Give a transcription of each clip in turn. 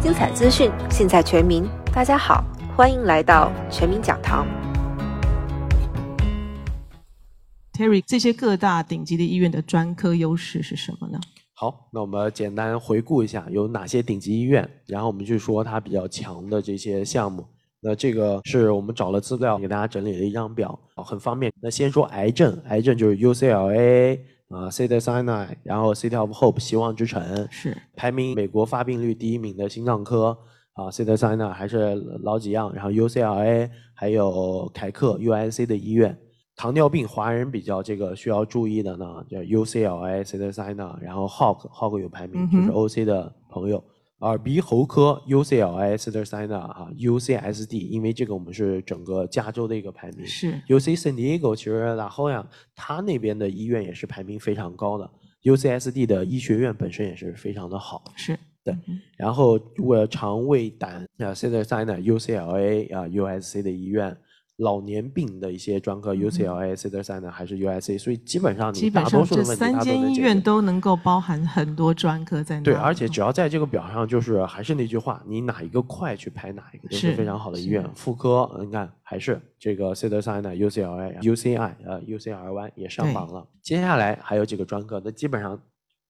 精彩资讯，尽在全民。大家好，欢迎来到全民讲堂。Terry，这些各大顶级的医院的专科优势是什么呢？好，那我们简单回顾一下有哪些顶级医院，然后我们就说它比较强的这些项目。那这个是我们找了资料给大家整理了一张表，很方便。那先说癌症，癌症就是 UCLA 啊，Cedar Sinai，然后 City of Hope 希望之城是排名美国发病率第一名的心脏科啊，Cedar Sinai 还是老几样，然后 UCLA 还有凯克 UIC 的医院。糖尿病华人比较这个需要注意的呢，叫 UCLA、Cedar Sinai，然后 Hawk，Hawk 有排名，就是 OC 的朋友。耳鼻喉科 UCLA、Cedar Sinai 啊，UCSD，因为这个我们是整个加州的一个排名。是 UC San Diego，其实然后呀，他那边的医院也是排名非常高的。UCSD 的医学院本身也是非常的好。是对，然后我肠胃胆啊，Cedar Sinai、UCLA 啊、USC 的医院。老年病的一些专科，UCLA、Cedar Sinai 还是 USC，所以基本上你大多数的问题，三间医院都能够包含很多专科在内。对，而且只要在这个表上，就是还是那句话，你哪一个快去排哪一个都是非常好的医院。妇科，你看还是这个 Cedar Sinai、UCLA、UCI 呃 UCRY 也上榜了。接下来还有几个专科，那基本上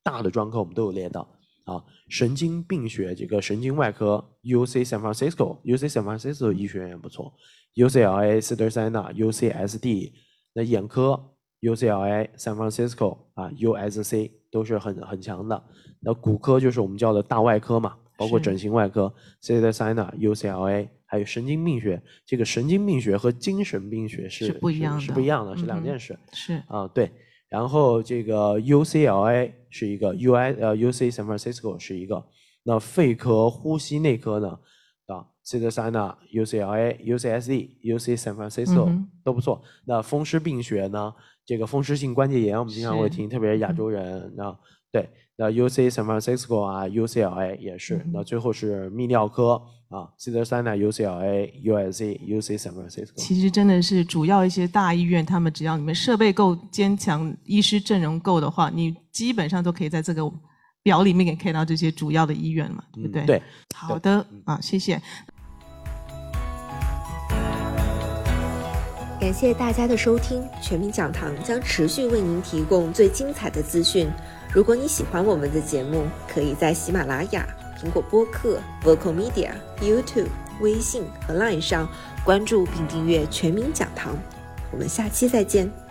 大的专科我们都有列到啊。神经病学这个神经外科，UC San Francisco，UC San Francisco 医学院也不错。UCLA、Cedar Sinai、UCSD，那眼科 UCLA、San Francisco 啊，USC 都是很很强的。那骨科就是我们叫的大外科嘛，包括整形外科，Cedar Sinai、UCLA，还有神经病学。这个神经病学和精神病学是不一样的，是不一样的，是两件事。是啊，对。然后这个 UCLA 是一个，UI 呃 UC San Francisco 是一个。那肺科、呼吸内科呢啊？Cedar Sinai、UCLA、UCSD、UC San Francisco 都不错。那风湿病学呢？这个风湿性关节炎我们经常会听，特别是亚洲人。啊对，那 UC San Francisco 啊，UCLA 也是。那最后是泌尿科啊，Cedar Sinai、UCLA、USC、UC San Francisco。其实真的是主要一些大医院，他们只要你们设备够坚强，医师阵容够的话，你基本上都可以在这个表里面给看到这些主要的医院嘛，对不对？对，好的啊，谢谢。感谢大家的收听，全民讲堂将持续为您提供最精彩的资讯。如果你喜欢我们的节目，可以在喜马拉雅、苹果播客、Vocal Media、YouTube、微信和 Line 上关注并订阅全民讲堂。我们下期再见。